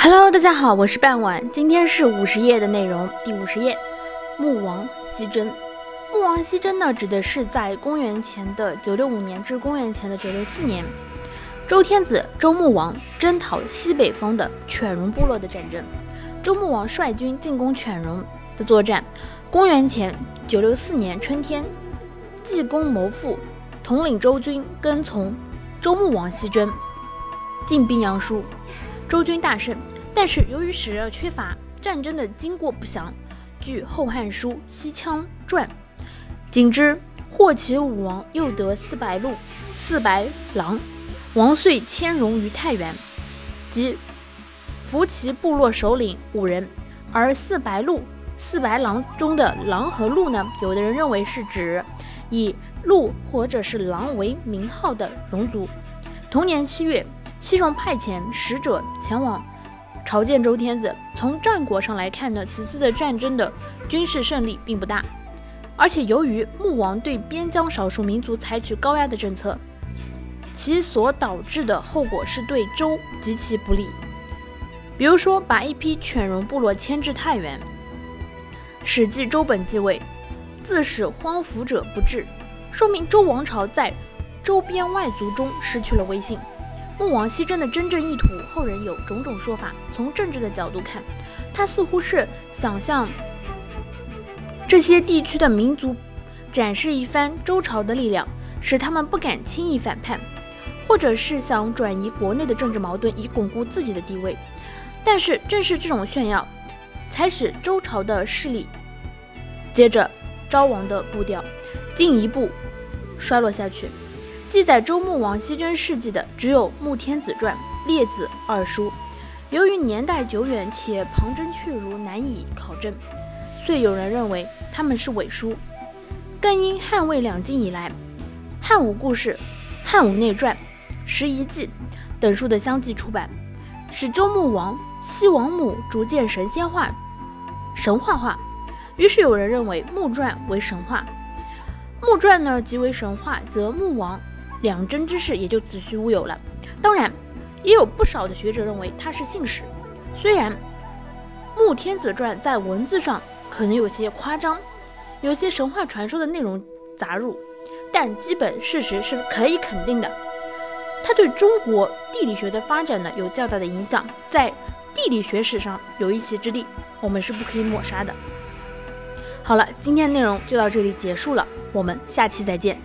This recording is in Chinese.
Hello，大家好，我是半晚，今天是五十页的内容，第五十页，穆王西征。穆王西征呢，指的是在公元前的九六五年至公元前的九六四年，周天子周穆王征讨西北方的犬戎部落的战争。周穆王率军进攻犬戎的作战。公元前九六四年春天，济公谋父统领周军跟从周穆王西征，进兵阳舒。周军大胜，但是由于史料缺乏，战争的经过不详。据《后汉书·西羌传》，仅知霍启武王又得四百鹿、四百狼，王遂迁戎于太原，即伏其部落首领五人。而四百鹿、四百狼中的狼和鹿呢？有的人认为是指以鹿或者是狼为名号的戎族。同年七月。西戎派遣使者前往朝见周天子。从战果上来看呢，此次的战争的军事胜利并不大，而且由于穆王对边疆少数民族采取高压的政策，其所导致的后果是对周极其不利。比如说，把一批犬戎部落迁至太原，《史记·周本纪》位，自使荒服者不至，说明周王朝在周边外族中失去了威信。穆王西征的真正意图，后人有种种说法。从政治的角度看，他似乎是想向这些地区的民族展示一番周朝的力量，使他们不敢轻易反叛；或者是想转移国内的政治矛盾，以巩固自己的地位。但是，正是这种炫耀，才使周朝的势力接着昭王的步调进一步衰落下去。记载周穆王西征事迹的只有《穆天子传》《列子》二书，由于年代久远且旁征确如，难以考证，遂有人认为他们是伪书。更因汉魏两晋以来，《汉武故事》《汉武内传》《拾遗记》等书的相继出版，使周穆王西王母逐渐神仙化、神话化，于是有人认为《穆传》为神话，《穆传》呢即为神话，则穆王。两真之事也就子虚乌有了。当然，也有不少的学者认为它是信史。虽然《穆天子传》在文字上可能有些夸张，有些神话传说的内容杂入，但基本事实是可以肯定的。它对中国地理学的发展呢有较大的影响，在地理学史上有一席之地，我们是不可以抹杀的。好了，今天的内容就到这里结束了，我们下期再见。